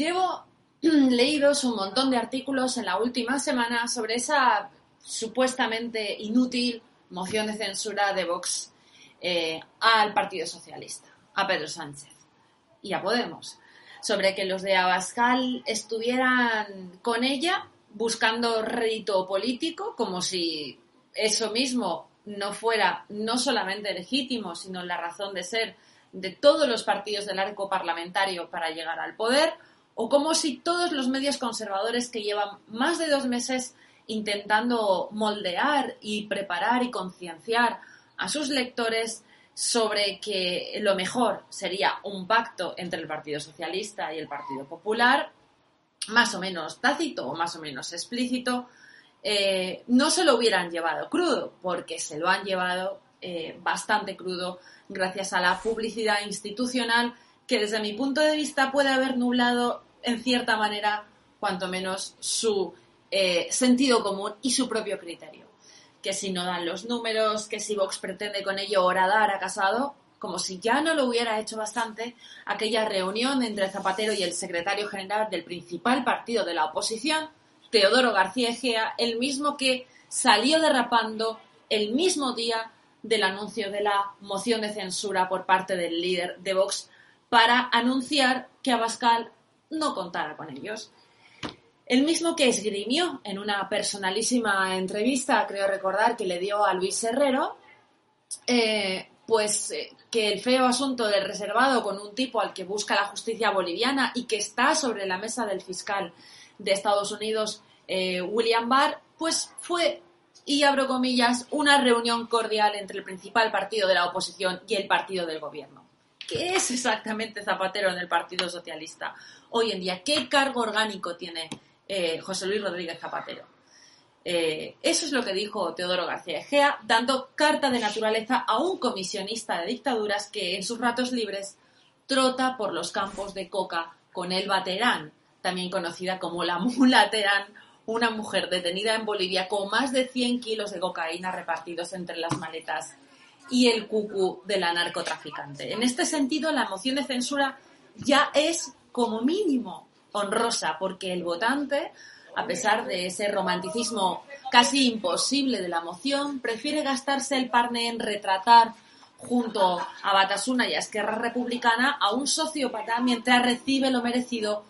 Llevo leídos un montón de artículos en la última semana sobre esa supuestamente inútil moción de censura de Vox eh, al Partido Socialista, a Pedro Sánchez y a Podemos, sobre que los de Abascal estuvieran con ella buscando rédito político, como si eso mismo no fuera no solamente legítimo, sino la razón de ser de todos los partidos del arco parlamentario para llegar al poder, o como si todos los medios conservadores que llevan más de dos meses intentando moldear y preparar y concienciar a sus lectores sobre que lo mejor sería un pacto entre el Partido Socialista y el Partido Popular, más o menos tácito o más o menos explícito, eh, no se lo hubieran llevado crudo, porque se lo han llevado eh, bastante crudo gracias a la publicidad institucional que desde mi punto de vista puede haber nublado en cierta manera, cuanto menos, su eh, sentido común y su propio criterio. Que si no dan los números, que si Vox pretende con ello horadar a Casado, como si ya no lo hubiera hecho bastante, aquella reunión entre Zapatero y el secretario general del principal partido de la oposición, Teodoro García Egea, el mismo que salió derrapando el mismo día del anuncio de la moción de censura por parte del líder de Vox para anunciar que Abascal no contara con ellos. El mismo que esgrimió en una personalísima entrevista, creo recordar, que le dio a Luis Herrero, eh, pues eh, que el feo asunto del reservado con un tipo al que busca la justicia boliviana y que está sobre la mesa del fiscal de Estados Unidos, eh, William Barr, pues fue, y abro comillas, una reunión cordial entre el principal partido de la oposición y el partido del gobierno. ¿Qué es exactamente Zapatero en el Partido Socialista hoy en día? ¿Qué cargo orgánico tiene eh, José Luis Rodríguez Zapatero? Eh, eso es lo que dijo Teodoro García Egea, dando carta de naturaleza a un comisionista de dictaduras que en sus ratos libres trota por los campos de coca con Elba Terán, también conocida como la Mula Terán, una mujer detenida en Bolivia con más de 100 kilos de cocaína repartidos entre las maletas y el cucú de la narcotraficante. En este sentido, la moción de censura ya es como mínimo honrosa, porque el votante, a pesar de ese romanticismo casi imposible de la moción, prefiere gastarse el parne en retratar junto a Batasuna y a Esquerra Republicana a un sociópata mientras recibe lo merecido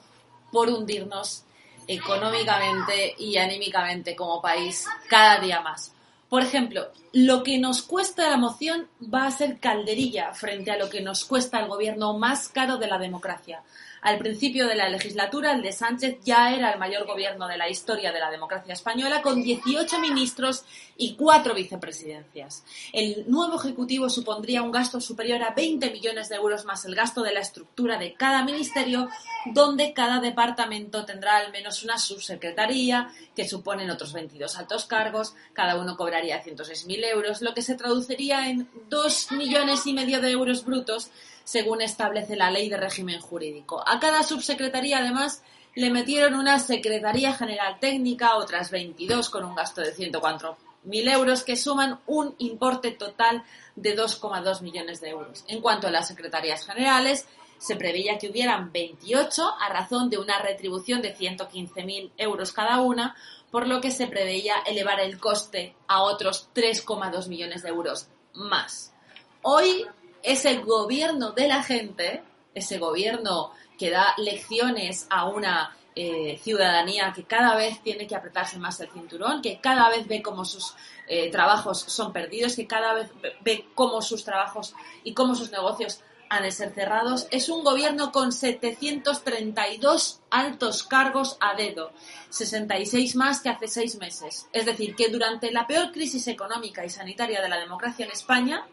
por hundirnos económicamente y anímicamente como país cada día más. Por ejemplo, lo que nos cuesta la moción va a ser calderilla frente a lo que nos cuesta el gobierno más caro de la democracia, al principio de la legislatura, el de Sánchez ya era el mayor gobierno de la historia de la democracia española, con 18 ministros y cuatro vicepresidencias. El nuevo Ejecutivo supondría un gasto superior a 20 millones de euros más el gasto de la estructura de cada ministerio, donde cada departamento tendrá al menos una subsecretaría, que suponen otros 22 altos cargos, cada uno cobraría 106.000 euros, lo que se traduciría en 2 millones y medio de euros brutos según establece la ley de régimen jurídico. A cada subsecretaría, además, le metieron una Secretaría General Técnica, otras 22 con un gasto de 104.000 euros, que suman un importe total de 2,2 millones de euros. En cuanto a las secretarías generales, se preveía que hubieran 28 a razón de una retribución de 115.000 euros cada una, por lo que se preveía elevar el coste a otros 3,2 millones de euros más. Hoy ese gobierno de la gente, ese gobierno que da lecciones a una eh, ciudadanía que cada vez tiene que apretarse más el cinturón, que cada vez ve cómo sus eh, trabajos son perdidos, que cada vez ve cómo sus trabajos y cómo sus negocios han de ser cerrados, es un gobierno con 732 altos cargos a dedo, 66 más que hace seis meses. Es decir, que durante la peor crisis económica y sanitaria de la democracia en España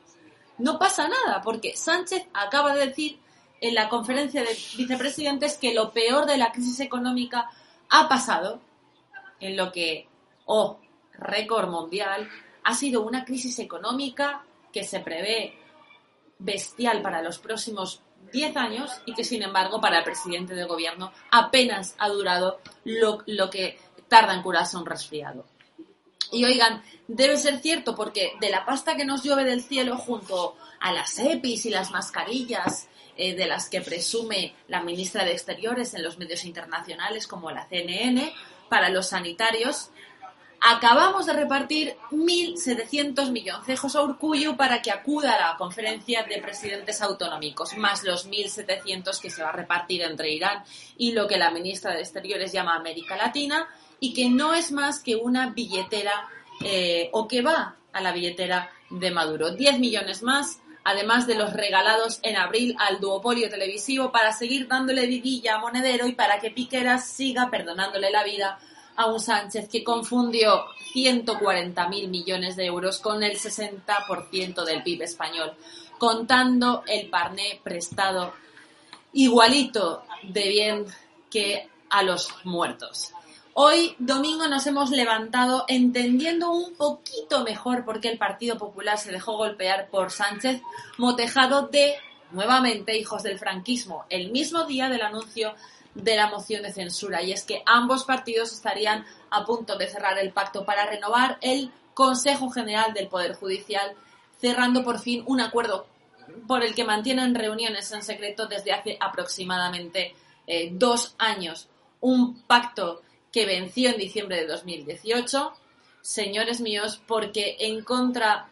no pasa nada, porque Sánchez acaba de decir en la conferencia de vicepresidentes que lo peor de la crisis económica ha pasado en lo que, oh, récord mundial, ha sido una crisis económica que se prevé bestial para los próximos 10 años y que, sin embargo, para el presidente de gobierno apenas ha durado lo, lo que tarda en curarse un resfriado. Y oigan, debe ser cierto porque de la pasta que nos llueve del cielo junto a las EPIs y las mascarillas eh, de las que presume la ministra de Exteriores en los medios internacionales como la CNN, para los sanitarios, acabamos de repartir 1.700 milloncejos a Urcuyo para que acuda a la conferencia de presidentes autonómicos, más los 1.700 que se va a repartir entre Irán y lo que la ministra de Exteriores llama América Latina, y que no es más que una billetera eh, o que va a la billetera de Maduro. 10 millones más, además de los regalados en abril al duopolio televisivo para seguir dándole vidilla a Monedero y para que Piqueras siga perdonándole la vida a un Sánchez que confundió 140.000 millones de euros con el 60% del PIB español, contando el parné prestado igualito de bien que a los muertos. Hoy, domingo, nos hemos levantado entendiendo un poquito mejor por qué el Partido Popular se dejó golpear por Sánchez, motejado de, nuevamente, hijos del franquismo, el mismo día del anuncio de la moción de censura y es que ambos partidos estarían a punto de cerrar el pacto para renovar el Consejo General del Poder Judicial, cerrando por fin un acuerdo por el que mantienen reuniones en secreto desde hace aproximadamente eh, dos años. Un pacto que venció en diciembre de 2018, señores míos, porque en contra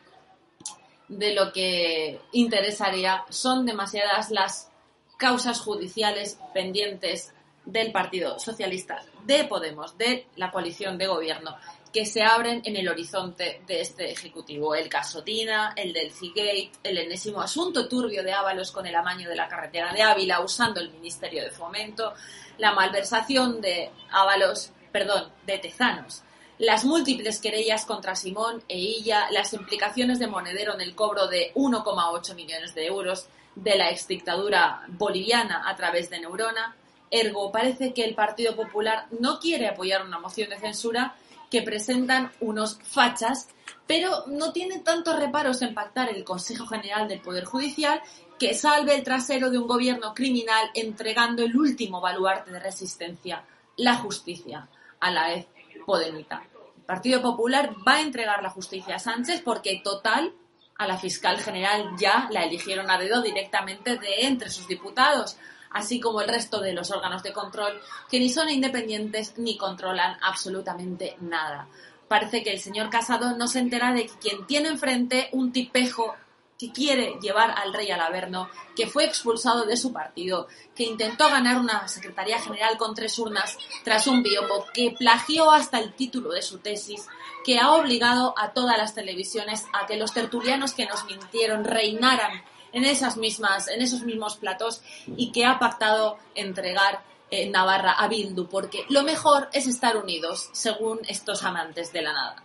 de lo que interesaría son demasiadas las causas judiciales pendientes del Partido Socialista, de Podemos, de la coalición de gobierno, que se abren en el horizonte de este Ejecutivo. El caso Dina, el del Cigate, el enésimo asunto turbio de Ábalos con el amaño de la carretera de Ávila usando el Ministerio de Fomento, la malversación de Ábalos, perdón, de Tezanos, las múltiples querellas contra Simón e Illa, las implicaciones de Monedero en el cobro de 1,8 millones de euros de la exdictadura boliviana a través de Neurona, Ergo, parece que el Partido Popular no quiere apoyar una moción de censura que presentan unos fachas, pero no tiene tantos reparos en pactar el Consejo General del Poder Judicial que salve el trasero de un gobierno criminal entregando el último baluarte de resistencia, la justicia, a la vez podemita. El Partido Popular va a entregar la justicia a Sánchez porque total a la fiscal general ya la eligieron a dedo directamente de entre sus diputados así como el resto de los órganos de control, que ni son independientes ni controlan absolutamente nada. Parece que el señor Casado no se entera de que quien tiene enfrente un tipejo que quiere llevar al rey al Averno, que fue expulsado de su partido, que intentó ganar una secretaría general con tres urnas tras un biombo, que plagió hasta el título de su tesis, que ha obligado a todas las televisiones a que los tertulianos que nos mintieron reinaran en esas mismas, en esos mismos platos y que ha pactado entregar eh, Navarra a Bildu, porque lo mejor es estar unidos, según estos amantes de la nada.